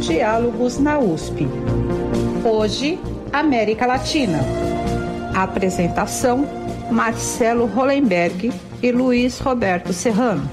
Diálogos na USP. Hoje, América Latina. Apresentação: Marcelo Hollenberg e Luiz Roberto Serrano.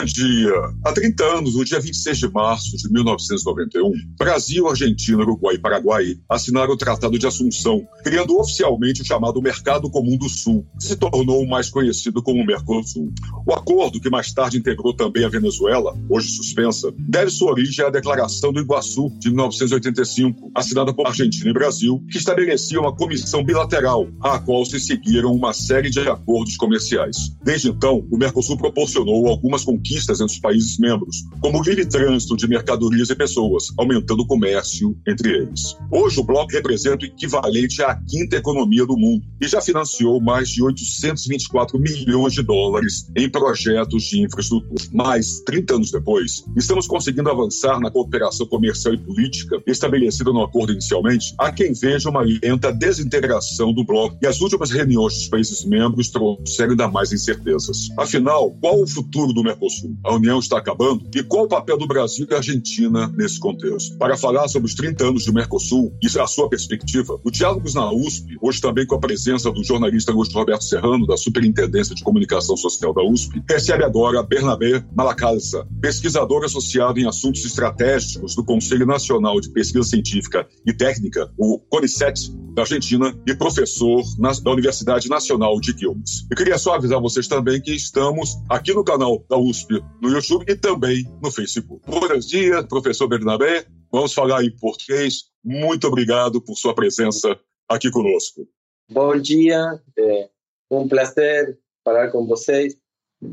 Bom dia. Há 30 anos, no dia 26 de março de 1991, Brasil, Argentina, Uruguai e Paraguai assinaram o Tratado de Assunção, criando oficialmente o chamado Mercado Comum do Sul, que se tornou mais conhecido como Mercosul. O acordo, que mais tarde integrou também a Venezuela, hoje suspensa, deve sua origem à Declaração do Iguaçu de 1985, assinada por Argentina e Brasil, que estabelecia uma comissão bilateral, à qual se seguiram uma série de acordos comerciais. Desde então, o Mercosul proporcionou algumas conquistas conquistas entre os países membros, como o livre trânsito de mercadorias e pessoas, aumentando o comércio entre eles. Hoje, o bloco representa o equivalente à quinta economia do mundo e já financiou mais de 824 milhões de dólares em projetos de infraestrutura. Mas, 30 anos depois, estamos conseguindo avançar na cooperação comercial e política estabelecida no acordo inicialmente, há quem veja uma lenta desintegração do bloco e as últimas reuniões dos países membros trouxeram ainda mais incertezas. Afinal, qual o futuro do Mercosul? A União está acabando? E qual o papel do Brasil e da Argentina nesse contexto? Para falar sobre os 30 anos do Mercosul e a sua perspectiva, o Diálogos na USP, hoje também com a presença do jornalista Augusto Roberto Serrano, da Superintendência de Comunicação Social da USP, recebe agora Bernabé Malacalza, pesquisador associado em assuntos estratégicos do Conselho Nacional de Pesquisa Científica e Técnica, o CONICET, da Argentina, e professor da Universidade Nacional de Quilmes. Eu queria só avisar vocês também que estamos aqui no canal da USP USP no YouTube e também no Facebook. Buenos dias, professor Bernabé. Vamos falar em português. Muito obrigado por sua presença aqui conosco. Bom dia, é um prazer falar com vocês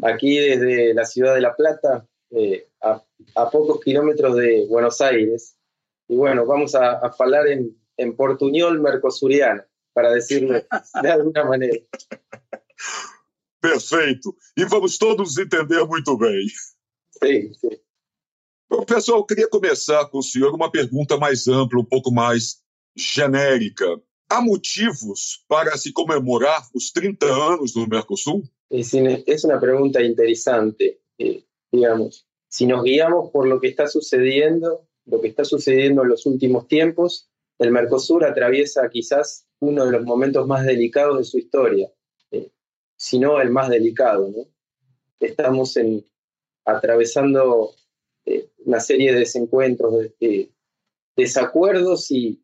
aqui desde a cidade de La Plata, a, a, pocos kilómetros de Buenos Aires. Y bueno, vamos a, a falar en, en portuñol mercosuriano, para decirlo de alguna manera. Perfeito. E vamos todos entender muito bem. Sim, sim. Pessoal, eu queria começar com o senhor uma pergunta mais ampla, um pouco mais genérica. Há motivos para se comemorar os 30 anos do Mercosul? Es una pregunta interesante, eh, digamos. Si nos guiamos por lo que está sucediendo, lo que está sucediendo en los últimos tiempos, el Mercosur atraviesa quizás uno de los momentos más delicados de su historia sino el más delicado. ¿no? Estamos en, atravesando eh, una serie de desencuentros, de, desacuerdos y,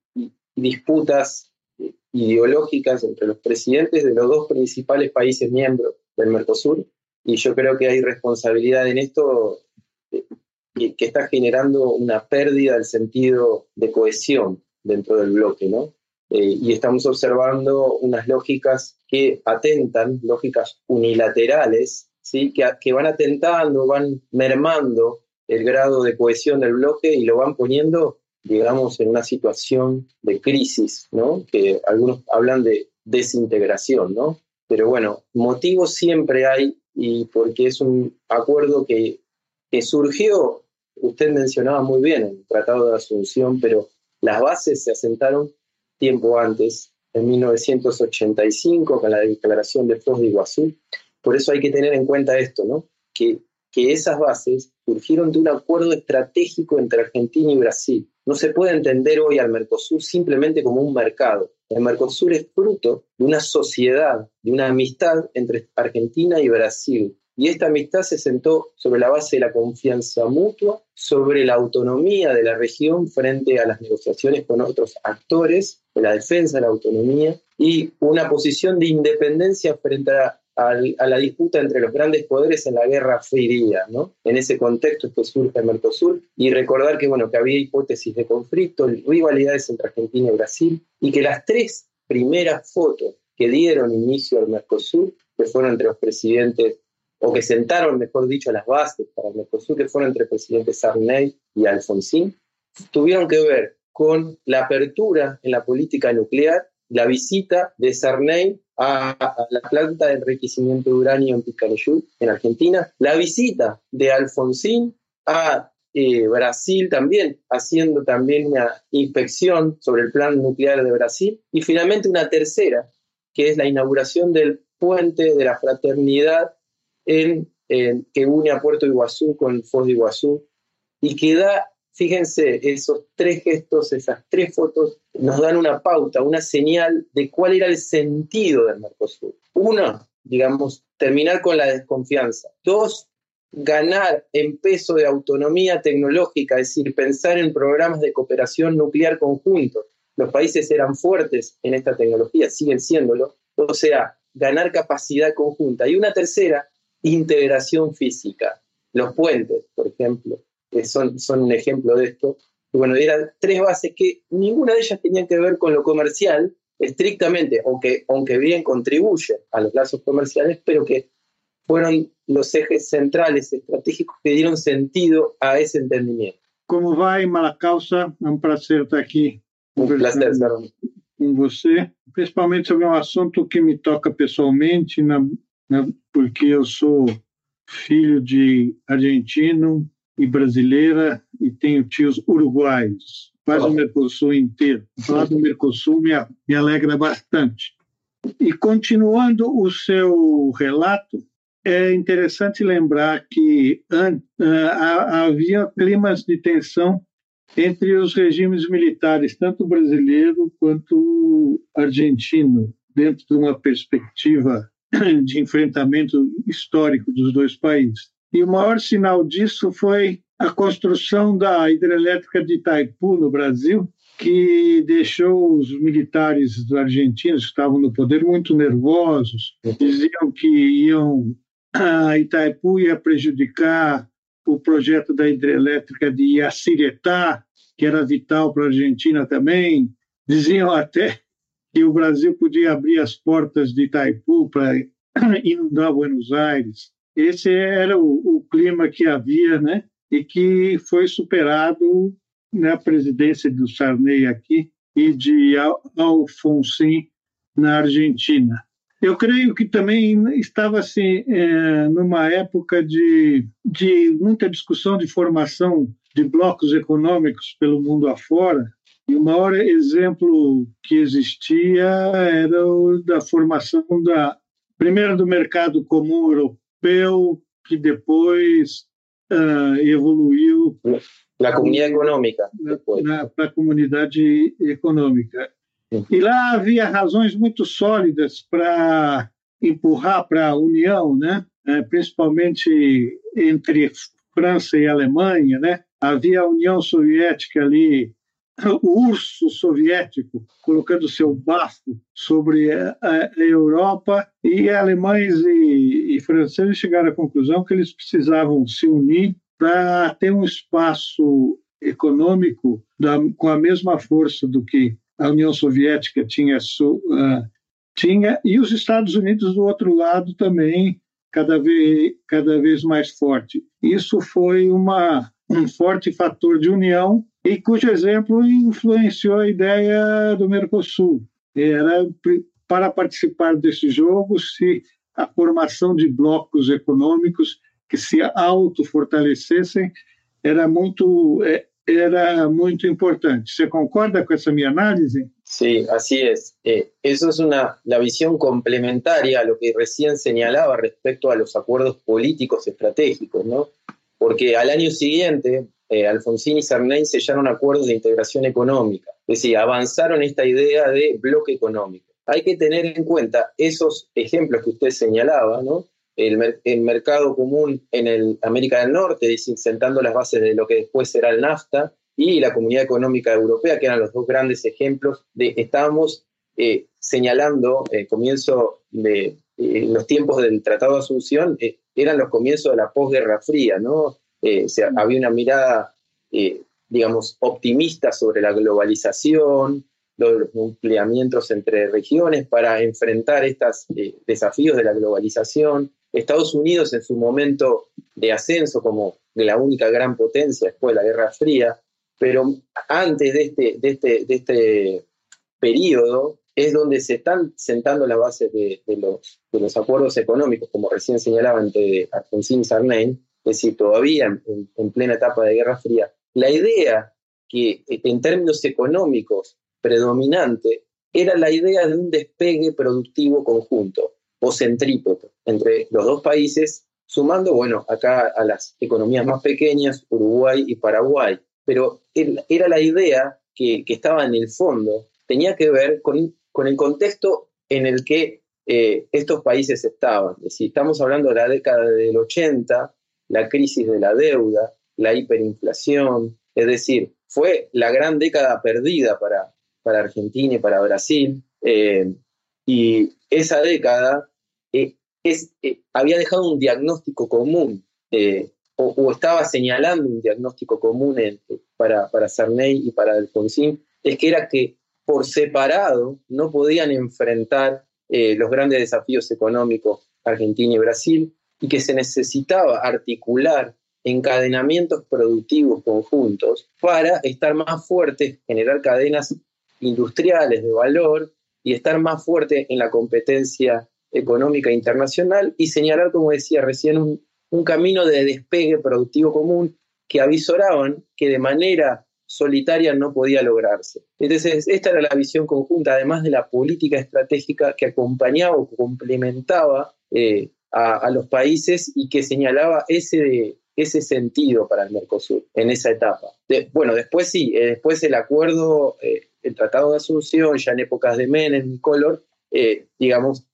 disputas eh, ideológicas entre los presidentes de los dos principales países miembros del Mercosur. Y yo creo que hay responsabilidad en esto eh, que está generando una pérdida del sentido de cohesión dentro del bloque, ¿no? Eh, y estamos observando unas lógicas que atentan, lógicas unilaterales, ¿sí? que, que van atentando, van mermando el grado de cohesión del bloque y lo van poniendo, digamos, en una situación de crisis, ¿no? que algunos hablan de desintegración, ¿no? Pero bueno, motivos siempre hay y porque es un acuerdo que, que surgió, usted mencionaba muy bien el Tratado de Asunción, pero las bases se asentaron tiempo antes, en 1985, con la declaración de Foz de Iguazú. Por eso hay que tener en cuenta esto, ¿no? que, que esas bases surgieron de un acuerdo estratégico entre Argentina y Brasil. No se puede entender hoy al Mercosur simplemente como un mercado. El Mercosur es fruto de una sociedad, de una amistad entre Argentina y Brasil, y esta amistad se sentó sobre la base de la confianza mutua, sobre la autonomía de la región frente a las negociaciones con otros actores, la defensa de la autonomía y una posición de independencia frente a, la disputa entre los grandes poderes en la Guerra Fría. ¿no? En ese contexto es que surge el Mercosur y recordar que, bueno, que había hipótesis de conflicto, rivalidades entre Argentina y Brasil y que las tres primeras fotos que dieron inicio al Mercosur, que fueron entre los presidentes o que sentaron, mejor dicho, las bases para el Mercosur, que fueron entre el presidente Sarney y Alfonsín, tuvieron que ver con la apertura en la política nuclear, la visita de Sarney a, la planta de enriquecimiento de uranio en Picarayú, en Argentina, la visita de Alfonsín a eh, Brasil también, haciendo también una inspección sobre el plan nuclear de Brasil, y finalmente una tercera, que es la inauguración del puente de la fraternidad en que une a Puerto Iguazú con Foz de Iguazú y que da, fíjense, esos tres gestos, esas tres fotos, nos dan una pauta, una señal de cuál era el sentido del Mercosur. Uno, digamos, terminar con la desconfianza. Dos, ganar en peso de autonomía tecnológica, es decir, pensar en programas de cooperación nuclear conjuntos. Los países eran fuertes en esta tecnología, siguen siéndolo. O sea, ganar capacidad conjunta. Y una tercera, integración física. Los puentes, por ejemplo, son, son un ejemplo de esto. Y bueno, eran tres bases que ninguna de ellas tenía que ver con lo comercial estrictamente, aunque, aunque bien contribuye a los lazos comerciales, pero que fueron los ejes centrales estratégicos que dieron sentido a ese entendimiento. Como vai, Malacausa? É um prazer estar aqui. Um prazer, Sarão. Com você, principalmente sobre um assunto que me toca pessoalmente, na, na, porque eu sou filho de argentino e brasileira e tenho tios uruguaios, quase oh. o Mercosul inteiro. Falar do Mercosul me, me alegra bastante. E continuando o seu relato, é interessante lembrar que uh, havia climas de tensão entre os regimes militares, tanto brasileiro quanto argentino, dentro de uma perspectiva de enfrentamento histórico dos dois países. E o maior sinal disso foi a construção da hidrelétrica de Itaipu, no Brasil, que deixou os militares argentinos que estavam no poder muito nervosos, diziam que iam a Itaipu ia prejudicar o projeto da hidrelétrica de Iaciretá, que era vital para a Argentina também. Diziam até que o Brasil podia abrir as portas de Itaipu para inundar Buenos Aires. Esse era o, o, clima que havia, né? E que foi superado na presidência do Sarney aqui e de Alfonsin na Argentina. Eu creio que também estava assim é, numa época de, de muita discussão de formação de blocos econômicos pelo mundo afora. E o maior exemplo que existia era o da formação da primeiro do mercado comum europeu, que depois uh, evoluiu na comunidade econômica, para a comunidade econômica. E lá havia razões muito sólidas para empurrar para a União, né? É, principalmente entre França e Alemanha. Né? Havia a União Soviética ali, o urso soviético, colocando seu bafo sobre a, a Europa, e alemães e, e franceses chegaram à conclusão que eles precisavam se unir para ter um espaço econômico da, com a mesma força do que a União Soviética tinha, uh, tinha e os Estados Unidos do outro lado também cada vez, cada vez mais forte. Isso foi uma, um forte fator de união e cujo exemplo influenciou a ideia do Mercosul. Era para participar desse jogo se a formação de blocos econômicos que se autofortalecessem era muito é, era muito importante. ¿Se concorda con esa mi análisis? Sí, así es. Eh, eso es una, la visión complementaria a lo que recién señalaba respecto a los acuerdos políticos estratégicos, ¿no? Porque al año siguiente, eh, Alfonsín y Sarney sellaron acuerdos de integración económica, es decir, avanzaron esta idea de bloque económico. Hay que tener en cuenta esos ejemplos que usted señalaba, ¿no? el, mercado común en el América del Norte, sentando las bases de lo que después será el NAFTA, y la Comunidad Económica Europea, que eran los dos grandes ejemplos de estábamos eh, señalando el comienzo de eh, los tiempos del Tratado de Asunción, eh, eran los comienzos de la posguerra fría, ¿no? Había una mirada, digamos, optimista sobre la globalización, los empleamientos entre regiones para enfrentar estos desafíos de la globalización, Estados Unidos en su momento de ascenso como la única gran potencia después de la Guerra Fría, pero antes de este, de este, de este periodo es donde se están sentando las bases de, los, de los, acuerdos económicos, como recién señalaba entre Alfonsín y Sarney, es decir, todavía en, en plena etapa de Guerra Fría. La idea que en términos económicos predominante era la idea de un despegue productivo conjunto o centrípeto entre los dos países sumando, bueno, acá a las economías más pequeñas, Uruguay y Paraguay. Pero era la idea que, estaba en el fondo, tenía que ver con, con el contexto en el que eh, estos países estaban. Si estamos hablando de la década del 80, la crisis de la deuda, la hiperinflación, es decir, fue la gran década perdida para, para Argentina y para Brasil. Eh, y esa década eh, es, había dejado un diagnóstico común o, estaba señalando un diagnóstico común para, para Sarney y para Alfonsín, es que era que por separado no podían enfrentar eh, los grandes desafíos económicos Argentina y Brasil y que se necesitaba articular encadenamientos productivos conjuntos para estar más fuertes, generar cadenas industriales de valor y estar más fuerte en la competencia económica internacional y señalar, como decía recién, un, camino de despegue productivo común que avisoraban que de manera solitaria no podía lograrse. Entonces, esta era la visión conjunta, además de la política estratégica que acompañaba o complementaba eh, a, los países y que señalaba ese, ese sentido para el Mercosur en esa etapa. bueno, después sí, eh, después el acuerdo, eh, el Tratado de Asunción, ya en épocas de Menem Color, digamos,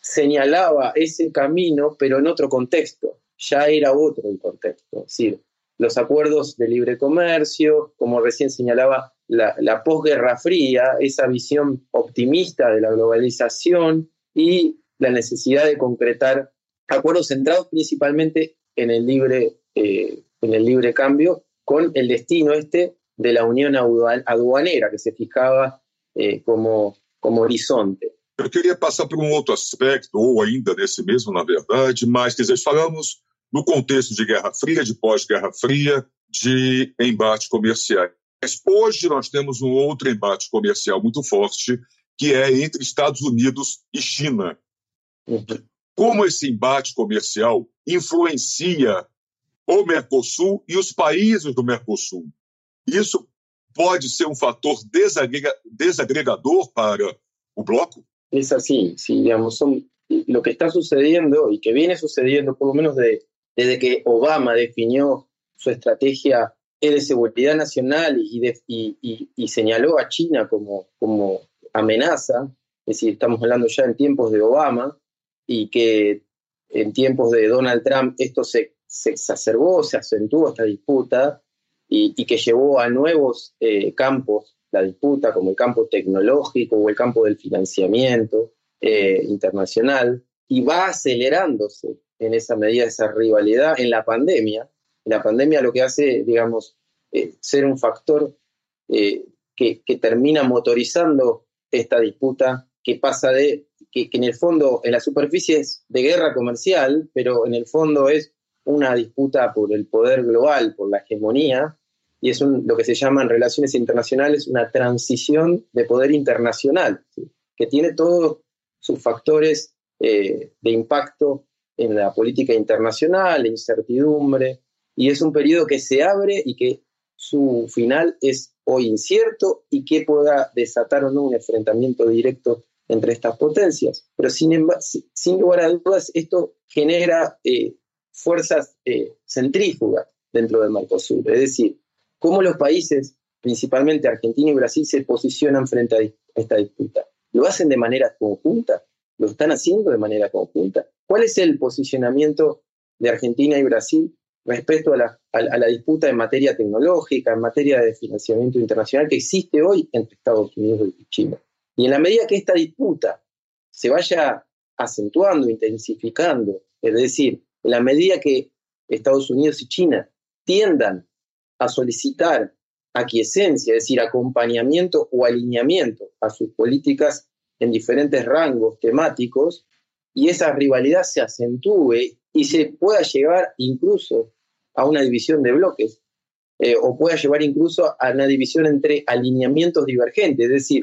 señalaba ese camino, pero en otro contexto ya era otro el contexto. Es decir, los acuerdos de libre comercio, como recién señalaba, la, posguerra fría, esa visión optimista de la globalización y la necesidad de concretar acuerdos centrados principalmente en el libre, eh, en el libre cambio, con el destino este de la unión aduanera que se fijaba eh, como, como horizonte. Eu queria passar por um outro aspecto, ou ainda nesse mesmo, na verdade, mas quer dizer, falamos no contexto de Guerra Fria, de pós-Guerra Fria, de embate comercial. Mas hoje nós temos um outro embate comercial muito forte, que é entre Estados Unidos e China. Como esse embate comercial influencia o Mercosul e os países do Mercosul? Isso pode ser um fator desagrega desagregador para o bloco? Es así, sí, digamos, son lo que está sucediendo y que viene sucediendo, por menos de, desde que Obama definió su estrategia de seguridad nacional y, señaló a China como, como amenaza, es decir, estamos hablando ya en tiempos de Obama, y que en tiempos de Donald Trump esto se, exacerbó, se acentuó esta disputa, y, que llevó a nuevos eh, campos la disputa, como el campo tecnológico o el campo del financiamiento eh, internacional, y va acelerándose en esa medida esa rivalidad en la pandemia. La pandemia lo que hace, digamos, eh, ser un factor eh, que, termina motorizando esta disputa que pasa de, que, en el fondo, en la superficie es de guerra comercial, pero en el fondo es una disputa por el poder global, por la hegemonía, y es lo que se llama en relaciones internacionales una transición de poder internacional, que tiene todos sus factores eh, de impacto en la política internacional, incertidumbre, y es un periodo que se abre y que su final es hoy incierto y que pueda desatar o no un enfrentamiento directo entre estas potencias. Pero sin, sin lugar a dudas, esto genera eh, fuerzas eh, centrífugas dentro del Mercosur, es decir, cómo los países, principalmente Argentina y Brasil, se posicionan frente a esta disputa. ¿Lo hacen de manera conjunta? ¿Lo están haciendo de manera conjunta? ¿Cuál es el posicionamiento de Argentina y Brasil respecto a la, disputa en materia tecnológica, en materia de financiamiento internacional que existe hoy entre Estados Unidos y China? Y en la medida que esta disputa se vaya acentuando, intensificando, es decir, en la medida que Estados Unidos y China tiendan a solicitar aquiescencia, es decir, acompañamiento o alineamiento a sus políticas en diferentes rangos temáticos y esa rivalidad se acentúe y se pueda llegar incluso a una división de bloques eh, o pueda llevar incluso a una división entre alineamientos divergentes, es decir,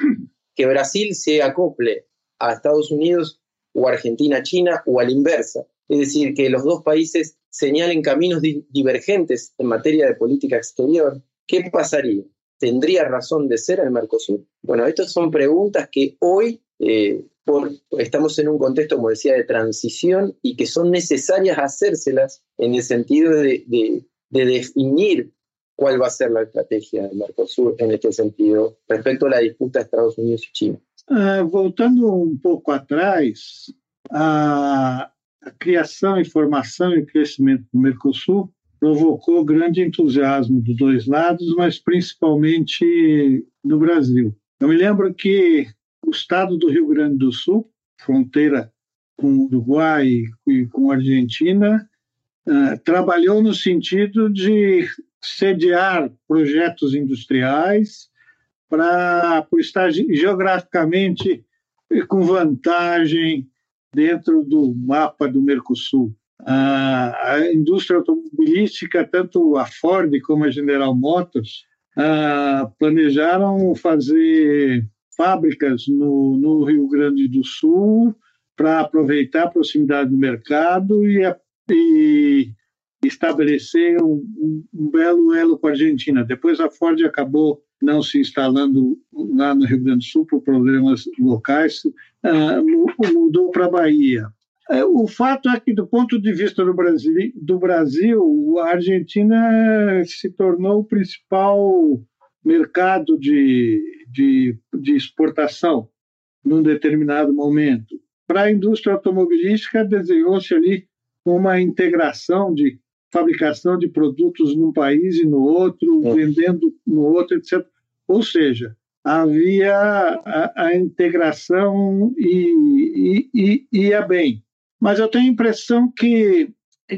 que Brasil se acople a Estados Unidos o Argentina a China o a la inversa, es decir, que los dos países señalen caminos divergentes en materia de política exterior, ¿qué pasaría? ¿Tendría razón de ser el Mercosur? Bueno, estas son preguntas que hoy eh, estamos en un contexto, como decía, de transición y que son necesarias hacérselas en el sentido de definir cuál va a ser la estrategia del Mercosur en este sentido respecto a la disputa de Estados Unidos y China. Uh, voltando um pouco atrás, a, a criação e formação e crescimento do Mercosul provocou grande entusiasmo dos dois lados, mas principalmente no Brasil. Eu me lembro que o estado do Rio Grande do Sul, fronteira com o Uruguai e com a Argentina, uh, trabalhou no sentido de sediar projetos industriais para estar geograficamente com vantagem dentro do mapa do Mercosul. A, indústria automobilística, tanto a Ford como a General Motors, planejaram fazer fábricas no, no, Rio Grande do Sul para aproveitar a proximidade do mercado e, e estabelecer um, um, um, belo elo com a Argentina. Depois a Ford acabou não se instalando lá no Rio Grande do Sul por problemas locais, ah, mudou para a Bahia. É, o fato é que, do ponto de vista do Brasil, do Brasil, a Argentina se tornou o principal mercado de, de, de exportação num determinado momento. Para a indústria automobilística, desenhou-se ali uma integração de fabricação de produtos num país e no outro, é. vendendo no outro, etc. Ou seja, havia a, a integração e, e, e ia bem. Mas eu tenho a impressão que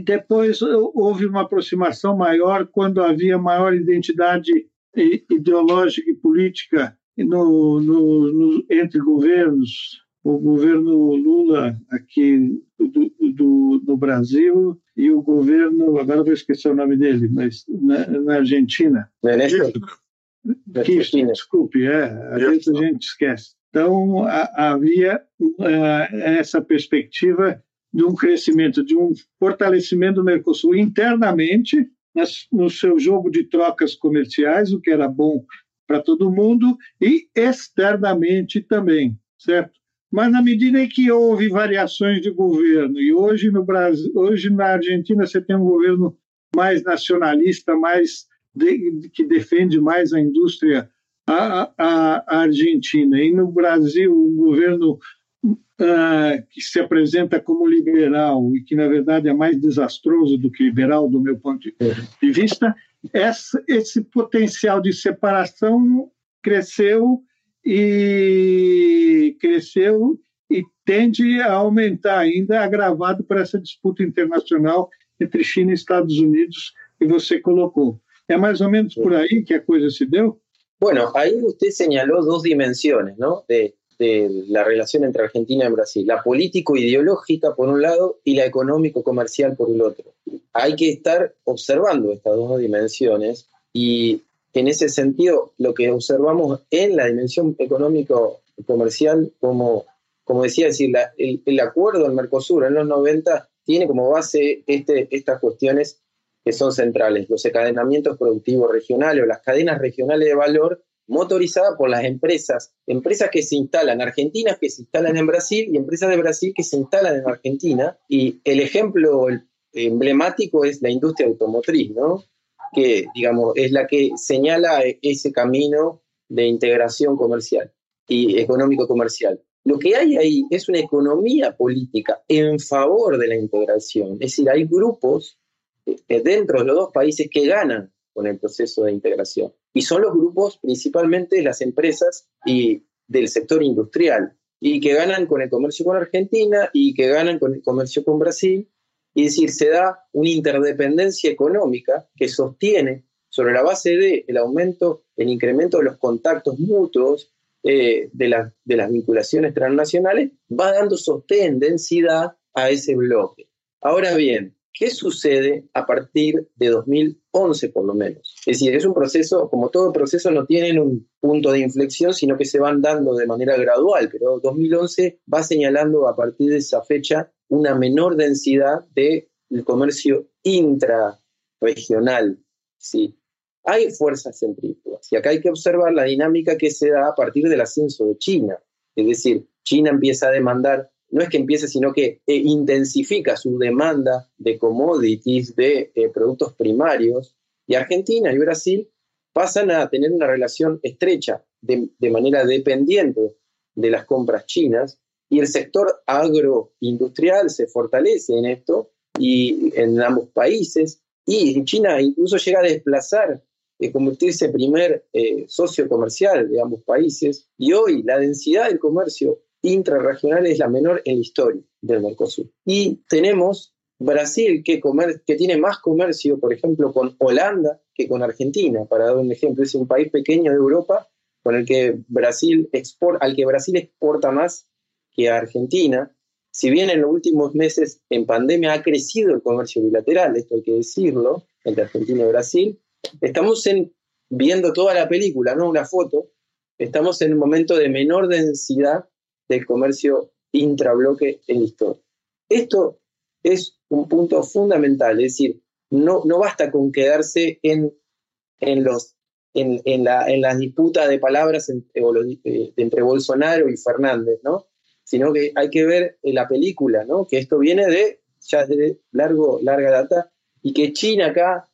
depois houve uma aproximação maior quando havia maior identidade ideológica e política no, no, no, entre governos. O governo Lula aqui do, do, do, Brasil e o governo, agora vou esquecer o nome dele, mas na, na Argentina. Kirchner, desculpe, é, às vezes a gente esquece. Então, a, havia uh, essa perspectiva de um crescimento, de um fortalecimento do Mercosul internamente, nas, no seu jogo de trocas comerciais, o que era bom para todo mundo, e externamente também, certo? Mas na medida em que houve variações de governo, e hoje no Brasil, hoje na Argentina você tem um governo mais nacionalista, mais de, que defende mais a indústria a, a, a Argentina, e no Brasil o governo uh, que se apresenta como liberal e que, na verdade, é mais desastroso do que liberal, do meu ponto de vista, essa, esse potencial de separação cresceu e cresceu e tende a aumentar ainda, agravado por essa disputa internacional entre China e Estados Unidos que você colocou. É mais ou menos por aí que a coisa se deu? Bueno, ahí usted señaló dos dimensiones, ¿no? De de la relación entre Argentina y Brasil, la político-ideológica por un lado y la económico-comercial por el otro. Hay que estar observando estas dos dimensiones y en ese sentido lo que observamos en la dimensión económico-comercial, como, como decía, decir, el, acuerdo del Mercosur en los 90 tiene como base este, estas cuestiones que son centrales, los encadenamientos productivos regionales o las cadenas regionales de valor motorizada por las empresas, empresas que se instalan, argentinas que se instalan en Brasil y empresas de Brasil que se instalan en Argentina. Y el ejemplo emblemático es la industria automotriz, ¿no? que digamos es la que señala ese camino de integración comercial y económico-comercial. Lo que hay ahí es una economía política en favor de la integración, es decir, hay grupos eh, dentro de los dos países que ganan con el proceso de integración. Y son los grupos principalmente las empresas y del sector industrial, y que ganan con el comercio con Argentina y que ganan con el comercio con Brasil. Y es decir, se da una interdependencia económica que sostiene sobre la base del el aumento, el incremento de los contactos mutuos, eh, de, de las vinculaciones transnacionales, va dando sostén, densidad a ese bloque. Ahora bien, ¿Qué sucede a partir de 2011 por lo menos? Es decir, es un proceso, como todo proceso, no tienen un punto de inflexión, sino que se van dando de manera gradual, pero 2011 va señalando a partir de esa fecha una menor densidad del comercio intrarregional. ¿sí? Hay fuerzas centrífugas. Y acá hay que observar la dinámica que se da a partir del ascenso de China. Es decir, China empieza a demandar, no es que empiece, sino que eh, intensifica su demanda de commodities, de eh, productos primarios, y Argentina y Brasil pasan a tener una relación estrecha, de, manera dependiente de las compras chinas, y el sector agroindustrial se fortalece en esto y en ambos países, y China incluso llega a desplazar de convertirse en primer eh, socio comercial de ambos países. Y hoy la densidad del comercio intrarregional es la menor en la historia del Mercosur. Y tenemos Brasil que, comer, que tiene más comercio, por ejemplo, con Holanda que con Argentina, para dar un ejemplo. Es un país pequeño de Europa con el que Brasil exporta, al que Brasil exporta más que a Argentina. Si bien en los últimos meses en pandemia ha crecido el comercio bilateral, esto hay que decirlo, entre Argentina y Brasil, estamos en, viendo toda la película, no una foto, estamos en un momento de menor densidad del comercio intrabloque en la historia. Esto es un punto fundamental, es decir, no, no basta con quedarse en, en, los, en, en, la, en las disputas de palabras entre, eh, entre Bolsonaro y Fernández, ¿no? sino que hay que ver la película, ¿no? que esto viene de ya de largo, larga data y que China acá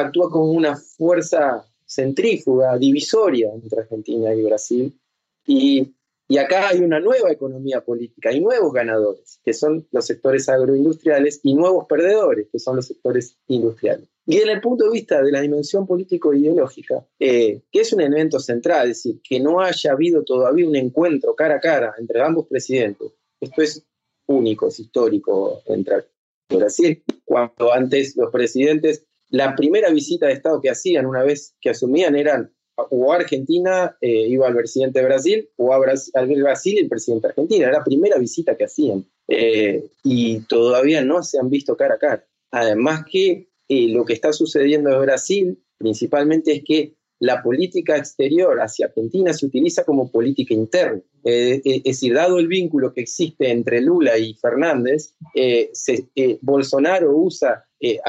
actúa como una fuerza centrífuga, divisoria entre Argentina y Brasil. Y, y, acá hay una nueva economía política, hay nuevos ganadores, que son los sectores agroindustriales, y nuevos perdedores, que son los sectores industriales. Y desde el punto de vista de la dimensión político-ideológica, eh, que es un elemento central, es decir, que no haya habido todavía un encuentro cara a cara entre ambos presidentes, esto es único, es histórico entre Brasil, cuando antes los presidentes la primera visita de Estado que hacían una vez que asumían eran o a Argentina eh, iba al presidente de Brasil o a Brasil, Brasil el presidente de Argentina. Era la primera visita que hacían eh, y todavía no se han visto cara a cara. Además que eh, lo que está sucediendo en Brasil principalmente es que la política exterior hacia Argentina se utiliza como política interna. Es decir, dado el vínculo que existe entre Lula y Fernández, Bolsonaro usa eh,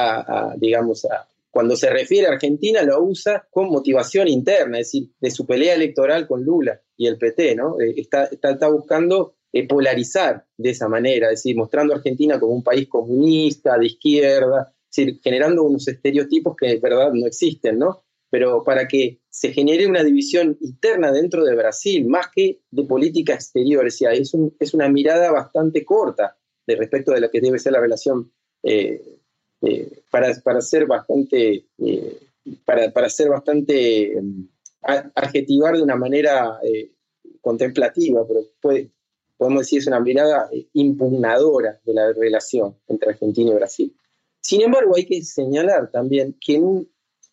digamos, cuando se refiere a Argentina lo usa con motivación interna, es decir, de su pelea electoral con Lula y el PT, ¿no? Eh, está, está, buscando eh, polarizar de esa manera, es decir, mostrando a Argentina como un país comunista, de izquierda, es decir, generando unos estereotipos que de verdad no existen, ¿no? Pero para que se genere una división interna dentro de Brasil, más que de política exterior, es, es, es una mirada bastante corta de respecto de la que debe ser la relación eh, para, para, ser bastante, eh, para, para, ser bastante adjetivar de una manera eh, contemplativa, pero podemos decir es una mirada impugnadora de la relación entre Argentina y Brasil. Sin embargo, hay que señalar también que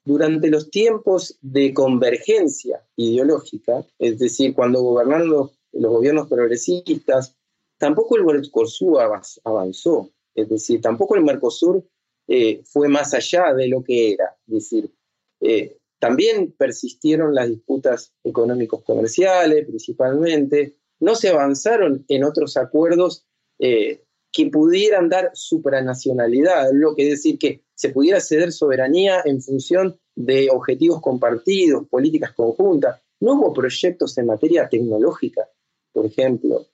durante los tiempos de convergencia ideológica, es decir, cuando gobernaron los, gobiernos progresistas, tampoco el Mercosur avanzó. Es decir, tampoco el Mercosur eh, fue más allá de lo que era. Es decir, eh, también persistieron las disputas económicos comerciales principalmente, no se avanzaron en otros acuerdos eh, que pudieran dar supranacionalidad, lo que es decir que se pudiera ceder soberanía en función de objetivos compartidos, políticas conjuntas. No hubo proyectos en materia tecnológica, por ejemplo.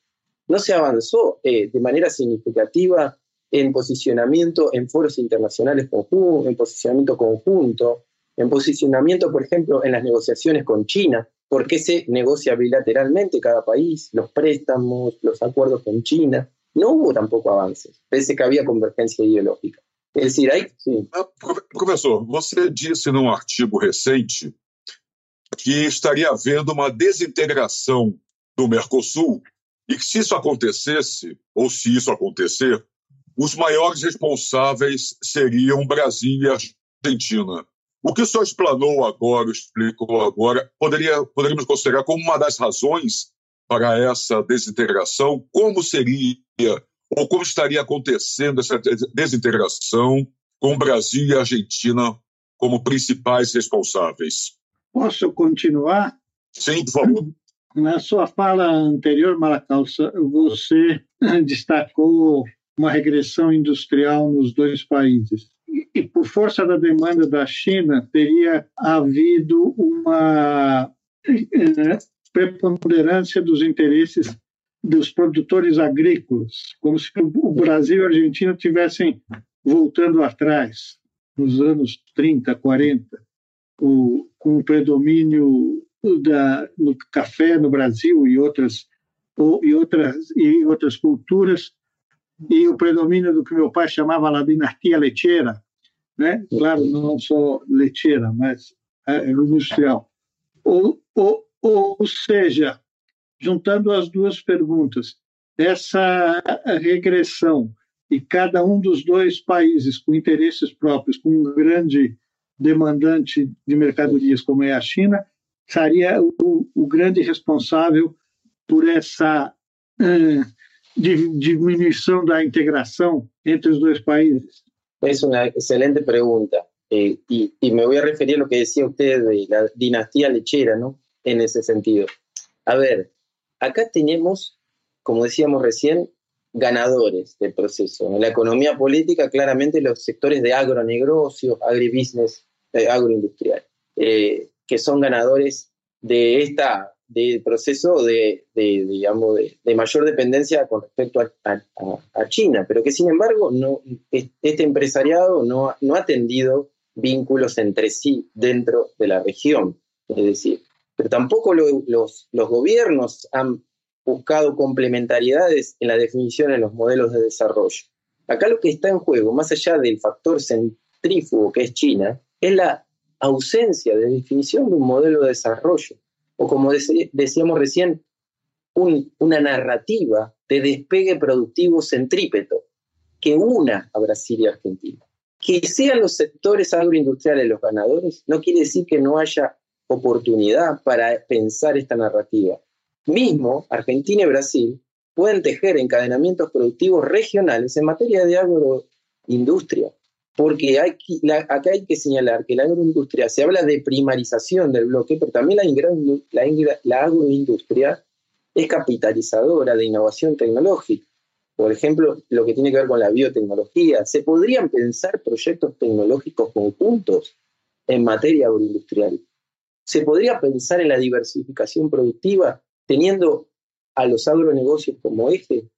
No se avanzó de manera significativa en posicionamiento en foros internacionales conjuntos, en posicionamiento conjunto, en posicionamiento, por ejemplo, en las negociaciones con China, porque se negocia bilateralmente cada país, los préstamos, los acuerdos con China. No hubo tampoco avances, pese que había convergencia ideológica. Hay... Sí. Ah, professor, você disse num artigo recente que estaria havendo uma desintegração do Mercosul e que se isso acontecesse, ou se isso acontecer, os maiores responsáveis seriam Brasil e Argentina. O que o senhor explanou agora, explicou agora, poderia, poderíamos considerar como uma das razões para essa desintegração? Como seria ou como estaria acontecendo essa desintegração com Brasil e Argentina como principais responsáveis? Posso continuar? Sim, por favor. Na sua fala anterior, Maracalça, você destacou uma regressão industrial nos dois países. E, por força da demanda da China, teria havido uma eh, preponderância dos interesses dos produtores agrícolas, como se o Brasil e a Argentina tivessem voltando atrás, nos anos 30, 40, o, com o predomínio da, no café no Brasil e outras, ou, e, outras, e outras culturas, e o predomínio do que meu pai chamava a dinastia lecheira, né? claro, não só lecheira, mas é, industrial. Ou, ou, ou seja, juntando as duas perguntas, essa regressão e cada um dos dois países com interesses próprios, com um grande demandante de mercadorias como é a China, seria o, o grande responsável por essa uh, diminuição da integração entre os dois países? É uma excelente pergunta. Eh, y, y, me voy a referir a lo que decía usted de la dinastía lechera, ¿no? En ese sentido. A ver, acá tenemos, como decíamos recién, ganadores del proceso. En la economía política, claramente los sectores de agronegocio, agribusiness, eh, agroindustrial, eh, que son ganadores de esta del proceso de, digamos, de, mayor dependencia con respecto a, a, China, pero que sin embargo no, este empresariado no, no ha tendido vínculos entre sí dentro de la región. Es decir, pero tampoco los, los gobiernos han buscado complementariedades en la definición de los modelos de desarrollo. Acá lo que está en juego, más allá del factor centrífugo que es China, es la ausencia de definición de un modelo de desarrollo, o como decíamos recién, una narrativa de despegue productivo centrípeto que una a Brasil y Argentina. Que sean los sectores agroindustriales los ganadores no quiere decir que no haya oportunidad para pensar esta narrativa. Mismo Argentina y Brasil pueden tejer encadenamientos productivos regionales en materia de agroindustria, porque hay, acá hay que señalar que la agroindustria, se habla de primarización del bloque, pero también la, la agroindustria es capitalizadora de innovación tecnológica. Por ejemplo, lo que tiene que ver con la biotecnología. ¿Se podrían pensar proyectos tecnológicos conjuntos en materia agroindustrial? ¿Se podría pensar en la diversificación productiva teniendo a los agronegocios como eje?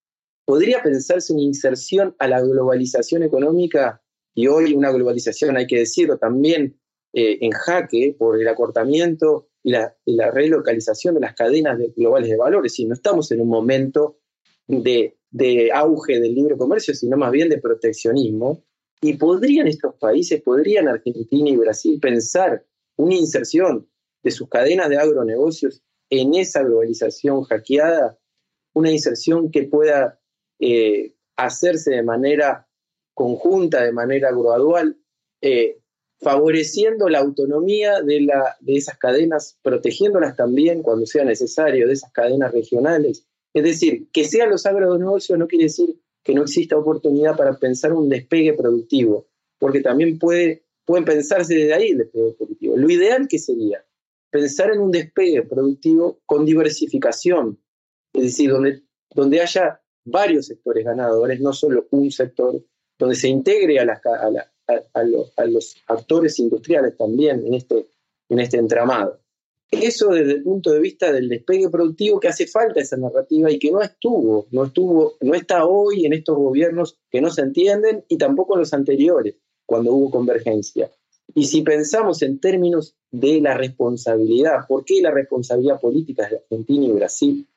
¿Podría pensarse una inserción a la globalización económica y hoy una globalización, hay que decirlo, también eh, en jaque por el acortamiento y la, relocalización de las cadenas globales de valores? Y no estamos en un momento de, de auge del libre comercio, sino más bien de proteccionismo. Y podrían estos países, podrían Argentina y Brasil pensar una inserción de sus cadenas de agronegocios en esa globalización hackeada, una inserción que pueda eh, hacerse de manera conjunta, de manera gradual, eh, favoreciendo la autonomía de, la, de esas cadenas, protegiéndolas también cuando sea necesario, de esas cadenas regionales. Es decir, que sean los agronegocios no quiere decir que no exista oportunidad para pensar un despegue productivo, porque también puede, pueden pensarse desde ahí el despegue productivo. Lo ideal que sería pensar en un despegue productivo con diversificación, es decir, donde, donde haya varios sectores ganadores, no solo un sector, donde se integre a, a, los, actores industriales también en este, en este entramado. Eso desde el punto de vista del despegue productivo que hace falta esa narrativa y que no estuvo, no estuvo, no está hoy en estos gobiernos que no se entienden y tampoco en los anteriores, cuando hubo convergencia. Y si pensamos en términos de la responsabilidad, ¿por qué la responsabilidad política de Argentina y Brasil,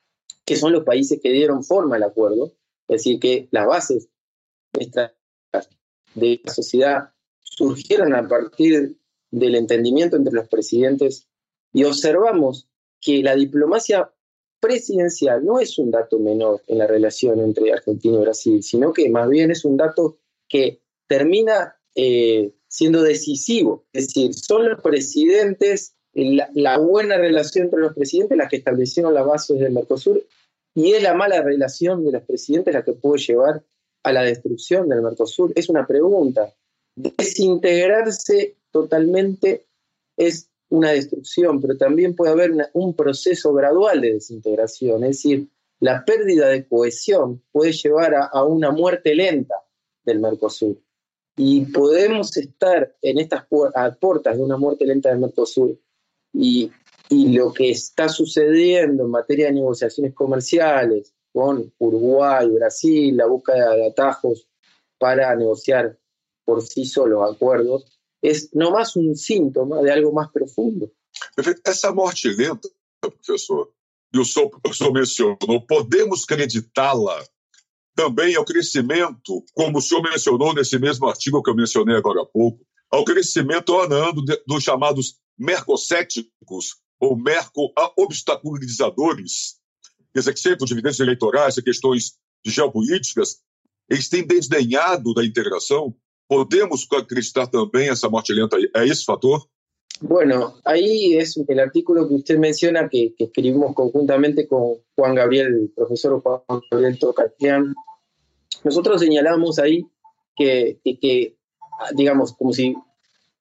que son los países que dieron forma al acuerdo? Es decir, que las bases de la sociedad surgieron a partir del entendimiento entre los presidentes y observamos que la diplomacia presidencial no es un dato menor en la relación entre Argentina y Brasil, sino que más bien es un dato que termina eh, siendo decisivo. Es decir, son los presidentes, la, buena relación entre los presidentes las que establecieron las bases del Mercosur y es la mala relación de los presidentes la que puede llevar a la destrucción del Mercosur. Es una pregunta. Desintegrarse totalmente es una destrucción, pero también puede haber un proceso gradual de desintegración, es decir, la pérdida de cohesión puede llevar a una muerte lenta del Mercosur. Y podemos estar en estas puertas de una muerte lenta del Mercosur y, y lo que está sucediendo en materia de negociaciones comerciales con Uruguay, Brasil, la búsqueda de atajos para negociar por sí solos acuerdos, es no más un síntoma de algo más profundo. Essa morte lenta, professor, e o senhor, podemos acreditá-la também ao crescimento, como o senhor mencionou nesse mesmo artigo que eu mencionei agora há pouco, ao crescimento ano dos chamados mercocéticos ou merco-obstaculizadores, quer dizer, que sempre dividendos eleitorais e questões geopolíticas, eles têm desdenhado da integração. Podemos acreditar também essa morte lenta a esse fator? Bueno, ahí es el artículo que usted menciona que, que escribimos conjuntamente con Juan Gabriel, el profesor Juan Gabriel Tocatian. Nosotros señalamos ahí que, que, digamos, como si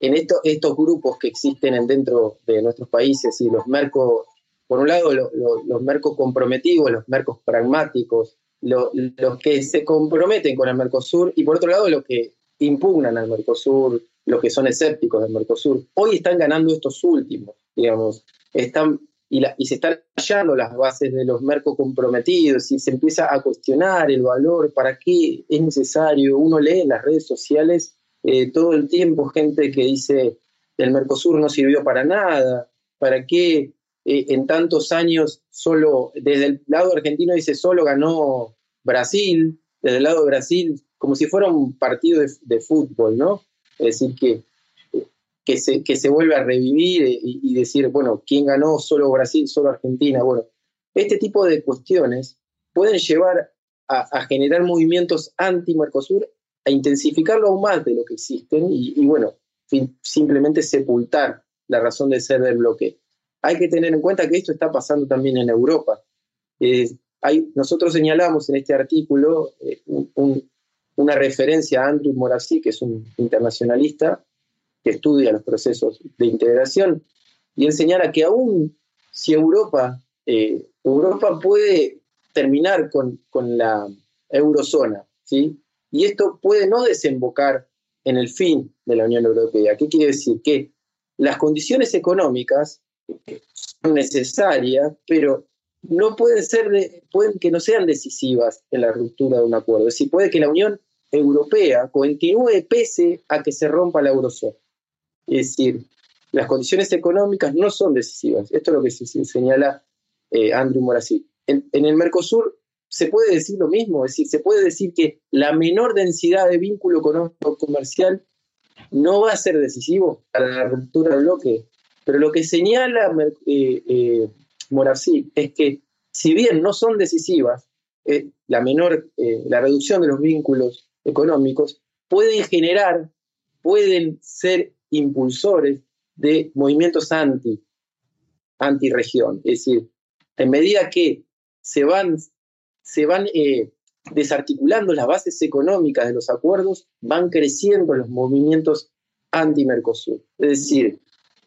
en esto, estos grupos que existen dentro de nuestros países y los mercos, por un lado los mercos comprometidos, los mercos pragmáticos, los que se comprometen con el Mercosur y por otro lado los que impugnan al Mercosur, los que son escépticos del Mercosur. Hoy están ganando estos últimos, digamos, están y, se están hallando las bases de los mercos comprometidos y se empieza a cuestionar el valor, para qué es necesario. Uno lee en las redes sociales eh, todo el tiempo gente que dice el Mercosur no sirvió para nada, para qué eh, en tantos años solo, desde el lado argentino dice solo ganó Brasil, desde el lado de Brasil, como si fuera un partido de, fútbol, ¿no? Es decir, que, que, se, que se vuelve a revivir y, decir, bueno, ¿quién ganó? Solo Brasil, solo Argentina. Bueno, este tipo de cuestiones pueden llevar a, a generar movimientos anti-Mercosur a intensificarlo aún más de lo que existen y, bueno, simplemente sepultar la razón de ser del bloque. Hay que tener en cuenta que esto está pasando también en Europa. hay, nosotros señalamos en este artículo eh, una referencia a Andrew Morassi, que es un internacionalista estudia los procesos de integración, y él señala que aún si Europa, eh, Europa puede terminar con, con la eurozona, ¿sí? Y esto puede no desembocar en el fin de la Unión Europea. ¿Qué quiere decir? Que las condiciones económicas son necesarias, pero no pueden ser, pueden que no sean decisivas en la ruptura de un acuerdo. Es decir, puede que la Unión Europea continúe pese a que se rompa la eurozona. Es decir, las condiciones económicas no son decisivas. Esto es lo que se señala eh, Andrew Morassi. En, el Mercosur se puede decir lo mismo, es decir, se puede decir que la menor densidad de vínculo económico comercial no va a ser decisivo para la ruptura del bloque, pero lo que señala eh, eh es que si bien no son decisivas, eh, la menor, la reducción de los vínculos económicos pueden generar, pueden ser impulsores de movimientos anti, anti-región. Es decir, en medida que se van se van eh, desarticulando las bases económicas de los acuerdos, van creciendo los movimientos anti-Mercosur. Es decir,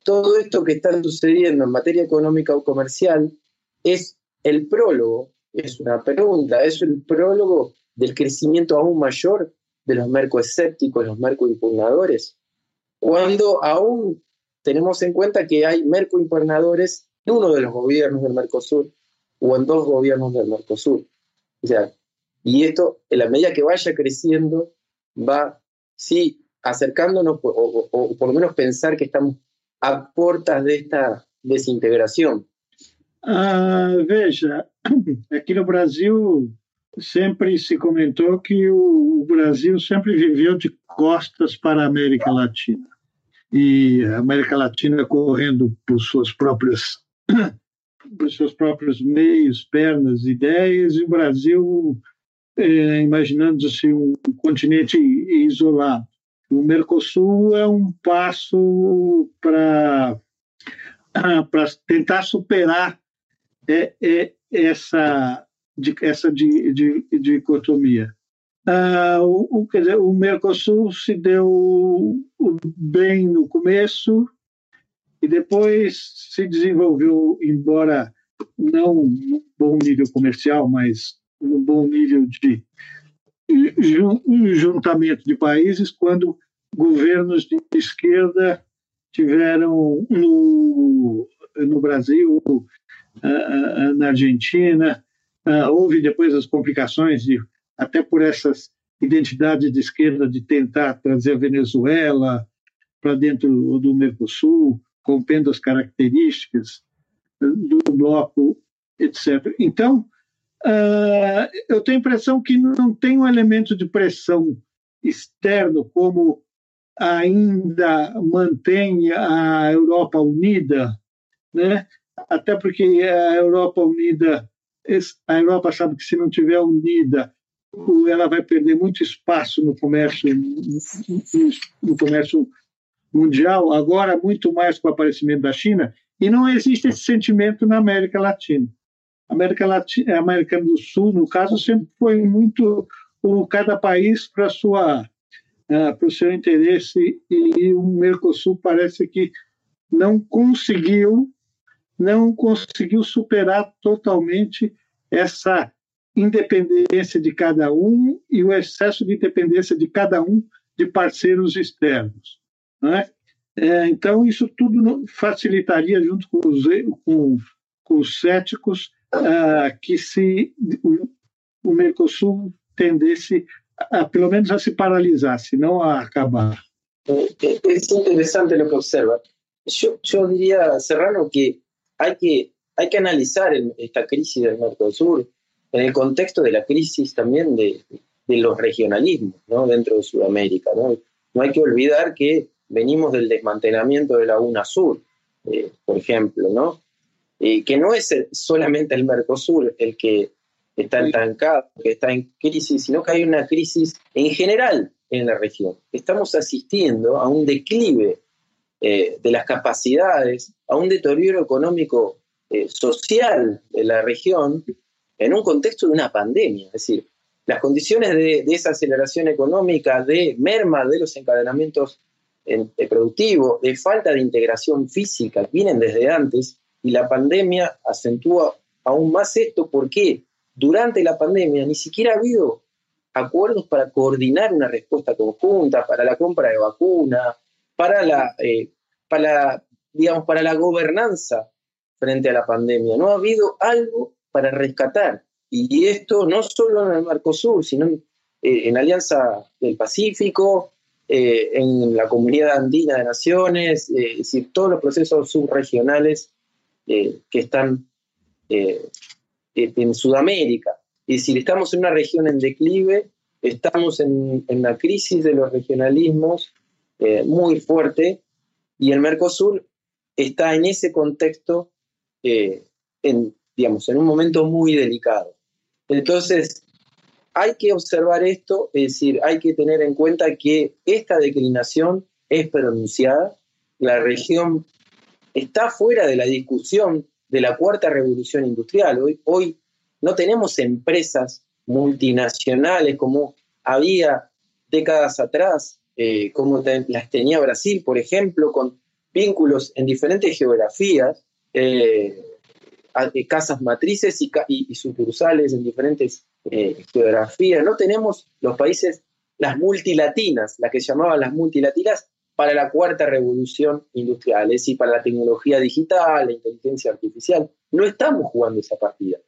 todo esto que está sucediendo en materia económica o comercial es el prólogo, es una pregunta, es el prólogo del crecimiento aún mayor de los mercoescépticos, los mercoimpugnadores, cuando aún tenemos en cuenta que hay mercoimpugnadores en uno de los gobiernos del Mercosur o en dos gobiernos del Mercosur. O sea, y esto, en la medida que vaya creciendo, va, sí, acercándonos, o, por lo menos pensar que estamos a portas de esta desintegração. Ah, veja, aqui no Brasil sempre se comentou que o Brasil sempre viveu de costas para a América Latina. E a América Latina correndo por suas próprias por seus próprios meios, pernas, ideias, e o Brasil é, imaginando-se um continente isolado. O Mercosul é um passo para para tentar superar é, é, essa essa dicotomia. Ah, o, dizer, o Mercosul se deu bem no começo, e depois se desenvolveu, embora não num bom nível comercial, mas num bom nível de juntamento de países, quando governos de esquerda tiveram no, no Brasil, na Argentina, Uh, houve depois as complicações de até por essas identidades de esquerda de tentar trazer a Venezuela para dentro do Mercosul, rompendo as características do bloco, etc. Então, uh, eu tenho a impressão que não tem um elemento de pressão externo como ainda mantém a Europa unida, né? até porque a Europa unida, a Europa sabe que se não tiver unida, ela vai perder muito espaço no comércio, no comércio mundial, agora muito mais com o aparecimento da China, e não existe esse sentimento na América Latina. A América, Latina, a América do Sul, no caso, sempre foi muito o cada país para sua uh, para o seu interesse e o Mercosul parece que não conseguiu não conseguiu superar totalmente essa independência de cada um e o excesso de independência de cada um de parceiros externos. Né? É, então, isso tudo facilitaria, junto com os, com, com os céticos, uh, que se o, o Mercosul tendesse, a, pelo menos, a se paralisar, se não a acabar. Es interesante lo que observa. Yo diría, Serrano, que hay que, hay que esta crisis del Mercosur en el contexto de la crisis también de, de los regionalismos ¿no? dentro de Sudamérica. ¿no? no hay que olvidar que venimos del desmantelamiento de la UNASUR, eh, por ejemplo, ¿no? Eh, que no es solamente el Mercosur el que está estancado, que está en crisis, sino que hay una crisis en general en la región. Estamos asistiendo a un declive eh, de las capacidades, a un deterioro económico eh, social de la región en un contexto de una pandemia. Es decir, las condiciones de, esa aceleración económica, de merma de los encadenamientos productivos, de falta de integración física, vienen desde antes y la pandemia acentúa aún más esto porque durante la pandemia ni siquiera ha habido acuerdos para coordinar una respuesta conjunta, para la compra de vacunas, para la, eh, digamos, para la gobernanza frente a la pandemia. No ha habido algo para rescatar. Y esto no solo en el Mercosur, sino en, eh, en Alianza del Pacífico, eh, en la Comunidad Andina de Naciones, es decir, todos los procesos subregionales que están en Sudamérica. Es decir, estamos en una región en declive, estamos en, en una crisis de los regionalismos eh, muy fuerte y el Mercosur está en ese contexto, eh, en, digamos, en un momento muy delicado. Entonces, hay que observar esto, es decir, hay que tener en cuenta que esta declinación es pronunciada, la región está fuera de la discusión de la cuarta revolución industrial. Hoy, hoy no tenemos empresas multinacionales como había décadas atrás, eh, como las tenía Brasil, por ejemplo, con vínculos en diferentes geografías, eh, casas matrices y, sucursales en diferentes eh, geografías. No tenemos los países, las multilatinas, las que llamaban las multilatinas, para la cuarta revolución industrial, es decir, para la tecnología digital, la inteligencia artificial. No estamos jugando esa partida.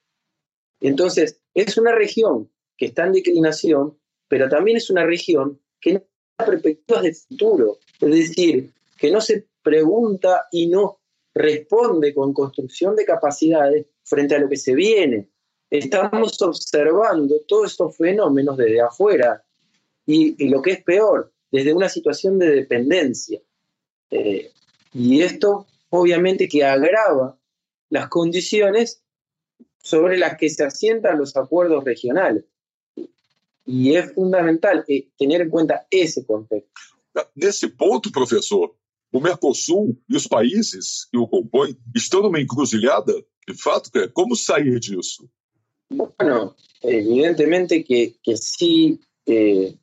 Entonces, es una región que está en declinación, pero también es una región que no tiene perspectivas de futuro, es decir, que no se pregunta y no responde con construcción de capacidades frente a lo que se viene. Estamos observando todos estos fenómenos desde afuera y, y lo que es peor, desde una situación de dependencia. Eh, y esto obviamente que agrava las condiciones sobre las que se asientan los acuerdos regionales. E é fundamental eh, ter em conta esse contexto. Nesse ponto, professor, o Mercosul e os países que o compõem estão numa encruzilhada? De fato, como sair disso? Bueno, evidentemente que, que sí eh,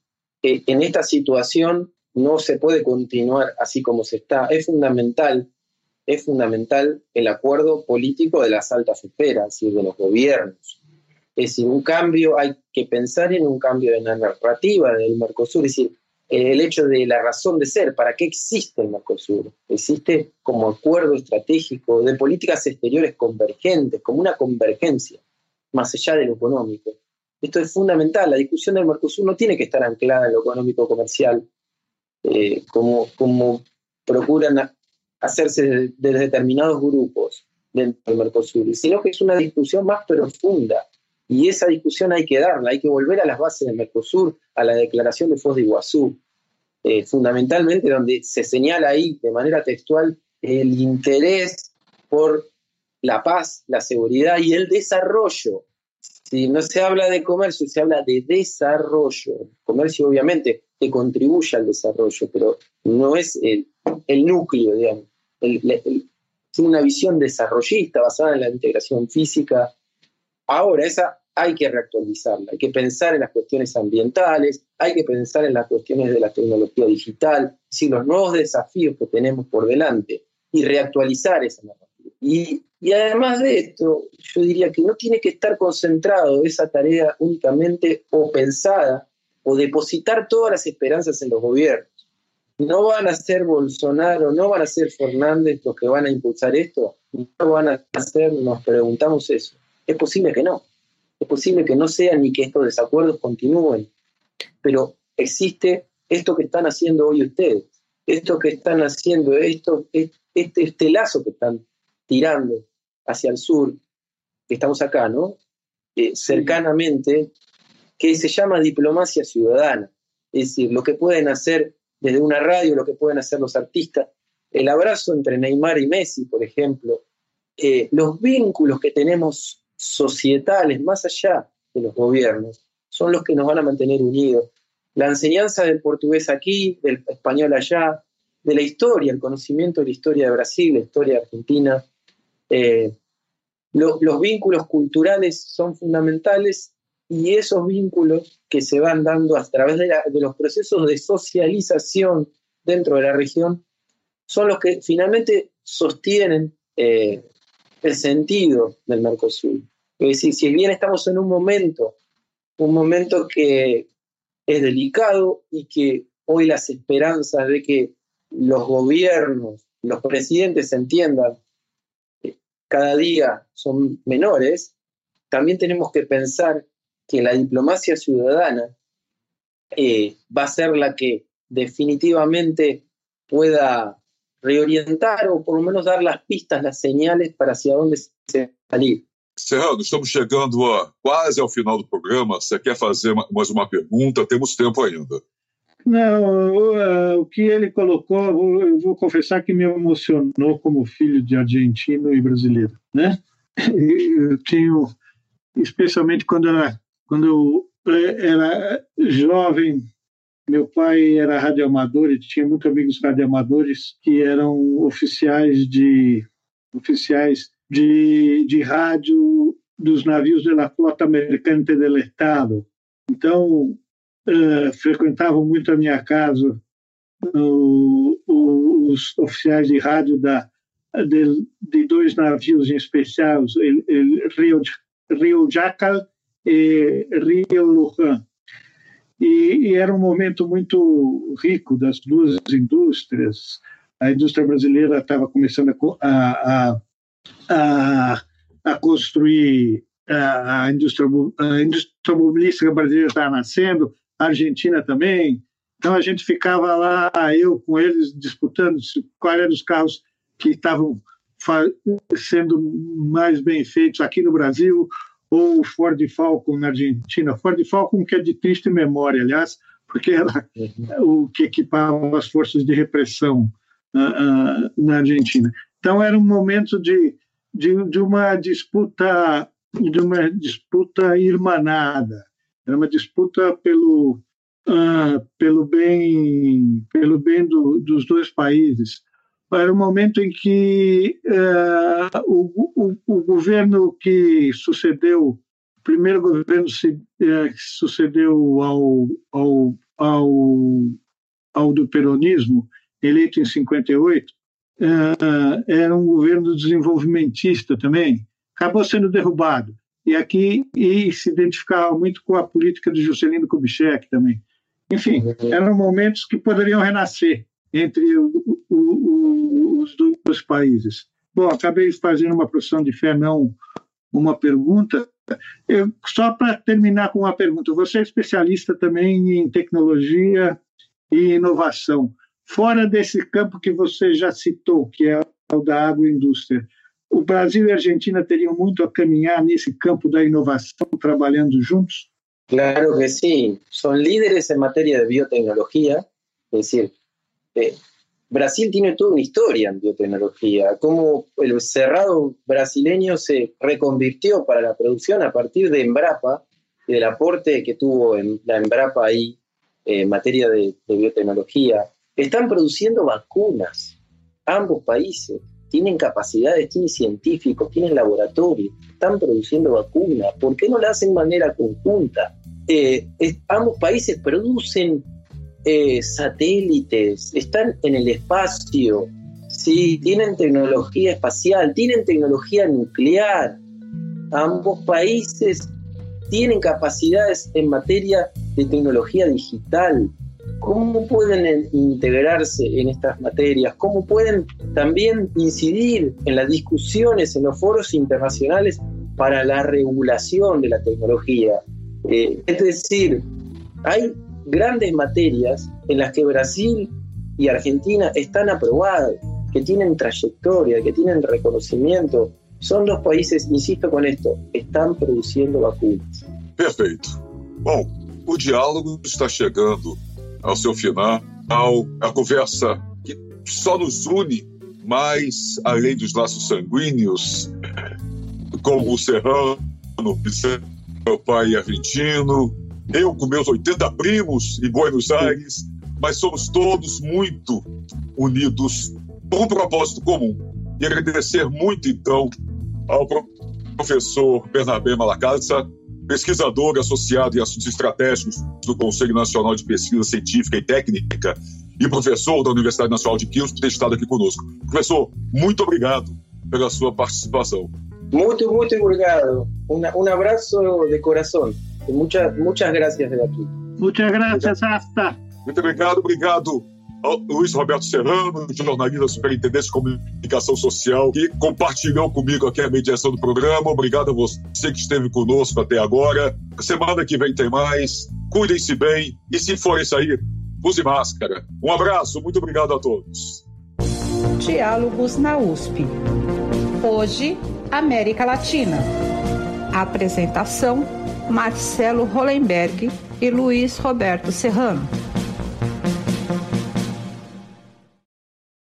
en esta situación no se puede continuar así como se está. Es fundamental, es fundamental el acuerdo político de las altas esferas, y de los gobiernos. Es decir, un cambio, hay que pensar en un cambio de la narrativa del Mercosur, es decir, el hecho de la razón de ser, ¿para qué existe el Mercosur? Existe como acuerdo estratégico de políticas exteriores convergentes, como una convergencia. más allá de lo económico. Esto es fundamental. La discusión del Mercosur no tiene que estar anclada en lo económico-comercial, eh, como, como procuran hacerse de, determinados grupos dentro del Mercosur, sino que es una discusión más profunda. Y esa discusión hay que darla, hay que volver a las bases del Mercosur, a la declaración de Foz de Iguazú, eh, fundamentalmente donde se señala ahí de manera textual el interés por la paz, la seguridad y el desarrollo. Si no se habla de comercio, se habla de desarrollo. Comercio, obviamente, que contribuye al desarrollo, pero no es el, el núcleo, digamos. es una visión desarrollista basada en la integración física. Ahora, esa hay que reactualizarla, hay que pensar en las cuestiones ambientales, hay que pensar en las cuestiones de la tecnología digital, es los nuevos desafíos que tenemos por delante y reactualizar esa narrativa. Y, y además de esto, yo diría que no tiene que estar concentrado esa tarea únicamente o pensada o depositar todas las esperanzas en los gobiernos. No van a ser Bolsonaro, no van a ser Fernández los que van a impulsar esto, no van a ser, nos preguntamos eso. Es posible que no. Es posible que no sean ni que estos desacuerdos continúen, pero existe esto que están haciendo hoy ustedes, esto que están haciendo, esto, este, este lazo que están tirando hacia el sur, que estamos acá, ¿no? Eh, cercanamente, que se llama diplomacia ciudadana. Es decir, lo que pueden hacer desde una radio, lo que pueden hacer los artistas, el abrazo entre Neymar y Messi, por ejemplo, eh, los vínculos que tenemos societales, más allá de los gobiernos, son los que nos van a mantener unidos. La enseñanza del portugués aquí, del español allá, de la historia, el conocimiento de la historia de Brasil, la historia Argentina. Eh, los vínculos culturales son fundamentales y esos vínculos que se van dando a través de, los procesos de socialización dentro de la región son los que finalmente sostienen eh, el sentido del Mercosur. Es decir, si bien estamos en un momento, un momento que es delicado y que hoy las esperanzas de que los gobiernos, los presidentes entiendan cada día son menores, también tenemos que pensar que la diplomacia ciudadana eh, va a ser la que definitivamente pueda reorientar o por lo menos dar las pistas, las señales para hacia dónde se salir. Serrano, estamos chegando a, quase ao final do programa. Você quer fazer mais uma pergunta? Temos tempo ainda. Não, o, o que ele colocou, eu vou confessar que me emocionou como filho de argentino e brasileiro, né? Eu tenho, especialmente quando era, quando eu era jovem, meu pai era radioamador e tinha muitos amigos radioamadores que eram oficiais de oficiais de, de rádio dos navios da Flota Mercante del Estado. Então, uh, frequentavam muito a minha casa uh, os oficiais de rádio da, de, de dois navios em especial, o Rio, Rio Jacal e Rio Lujan. E, e, era um momento muito rico das duas indústrias. A indústria brasileira estava começando a, a, a, a construir a, a, indústria, a indústria automobilística brasileira estava nascendo, a Argentina também. Então a gente ficava lá, eu com eles, disputando quais eram os carros que estavam sendo mais bem feitos aqui no Brasil, ou Ford Falcon na Argentina. Ford Falcon que é de triste memória, aliás, porque era uhum. o que equipava as forças de repressão uh, uh, na Argentina. Então era um momento de, de, de uma disputa de uma disputa irmanada, era uma disputa pelo uh, pelo bem pelo bem do, dos dois países. Era um momento em que uh, o, o, o, governo que sucedeu, o primeiro governo se, uh, que sucedeu ao, ao, ao, ao do peronismo, eleito em 58, uh, era um governo desenvolvimentista também, acabou sendo derrubado. E aqui e se identificava muito com a política de Juscelino Kubitschek também. Enfim, uhum. eram momentos que poderiam renascer entre o, o, os dois países. Bom, acabei fazendo uma profissão de fé, não uma pergunta, Eu, só para terminar com uma pergunta, você é especialista também em tecnologia e inovação. Fora desse campo que você já citou, que é o da agroindústria, o Brasil e a Argentina teriam muito a caminhar nesse campo da inovação, trabalhando juntos? Claro que sí, son líderes en materia de biotecnología, es decir, eh, Brasil tiene toda una historia en biotecnología, cómo el cerrado brasileño se reconvirtió para la producción a partir de Embrapa y del aporte que tuvo en la Embrapa ahí en materia de, de biotecnología. Están produciendo vacunas, ambos países tienen capacidades, tienen científicos, tienen laboratorios, están produciendo vacunas. ¿Por qué no la hacen de manera conjunta? Eh, ambos países producen eh, satélites, están en el espacio, ¿sí? tienen tecnología espacial, tienen tecnología nuclear. Ambos países tienen capacidades en materia de tecnología digital. ¿Cómo pueden integrarse en estas materias? ¿Cómo pueden también incidir en las discusiones en los foros internacionales para la regulación de la tecnología? Eh, es decir, hay grandes materias en las que Brasil y Argentina están aprobadas, que tienen trayectoria, que tienen reconocimiento. Son dos países, insisto con esto, están produciendo vacunas. Perfeito. Bom, o diálogo está chegando ao seu final, a conversa que só nos une mais além dos laços sanguíneos, como o Serrano, meu pai argentino, eu com meus 80 primos em Buenos Aires, mas somos todos muito unidos por um propósito comum. E agradecer muito, então, ao professor Bernabé Malacasa, pesquisador associado em assuntos estratégicos do Conselho Nacional de Pesquisa Científica e Técnica e professor da Universidade Nacional de Quilmes, por ter estado aqui conosco. Professor, muito obrigado pela sua participação. Muito, muito obrigado. Um, um abraço de coração. Muchas, muchas gracias de aquí. Muchas gracias, hasta. Muito obrigado, obrigado ao Luiz Roberto Serrano, jornalista da Superintendência de Comunicação Social, que compartilhou comigo aqui a mediação do programa. Obrigado a você que esteve conosco até agora. Semana que vem tem mais. Cuidem-se bem e se forem sair, use máscara. Um abraço, muito obrigado a todos. Diálogos na USP. Hoje, América Latina. Apresentação Marcelo Hollenberg e Luiz Roberto Serrano.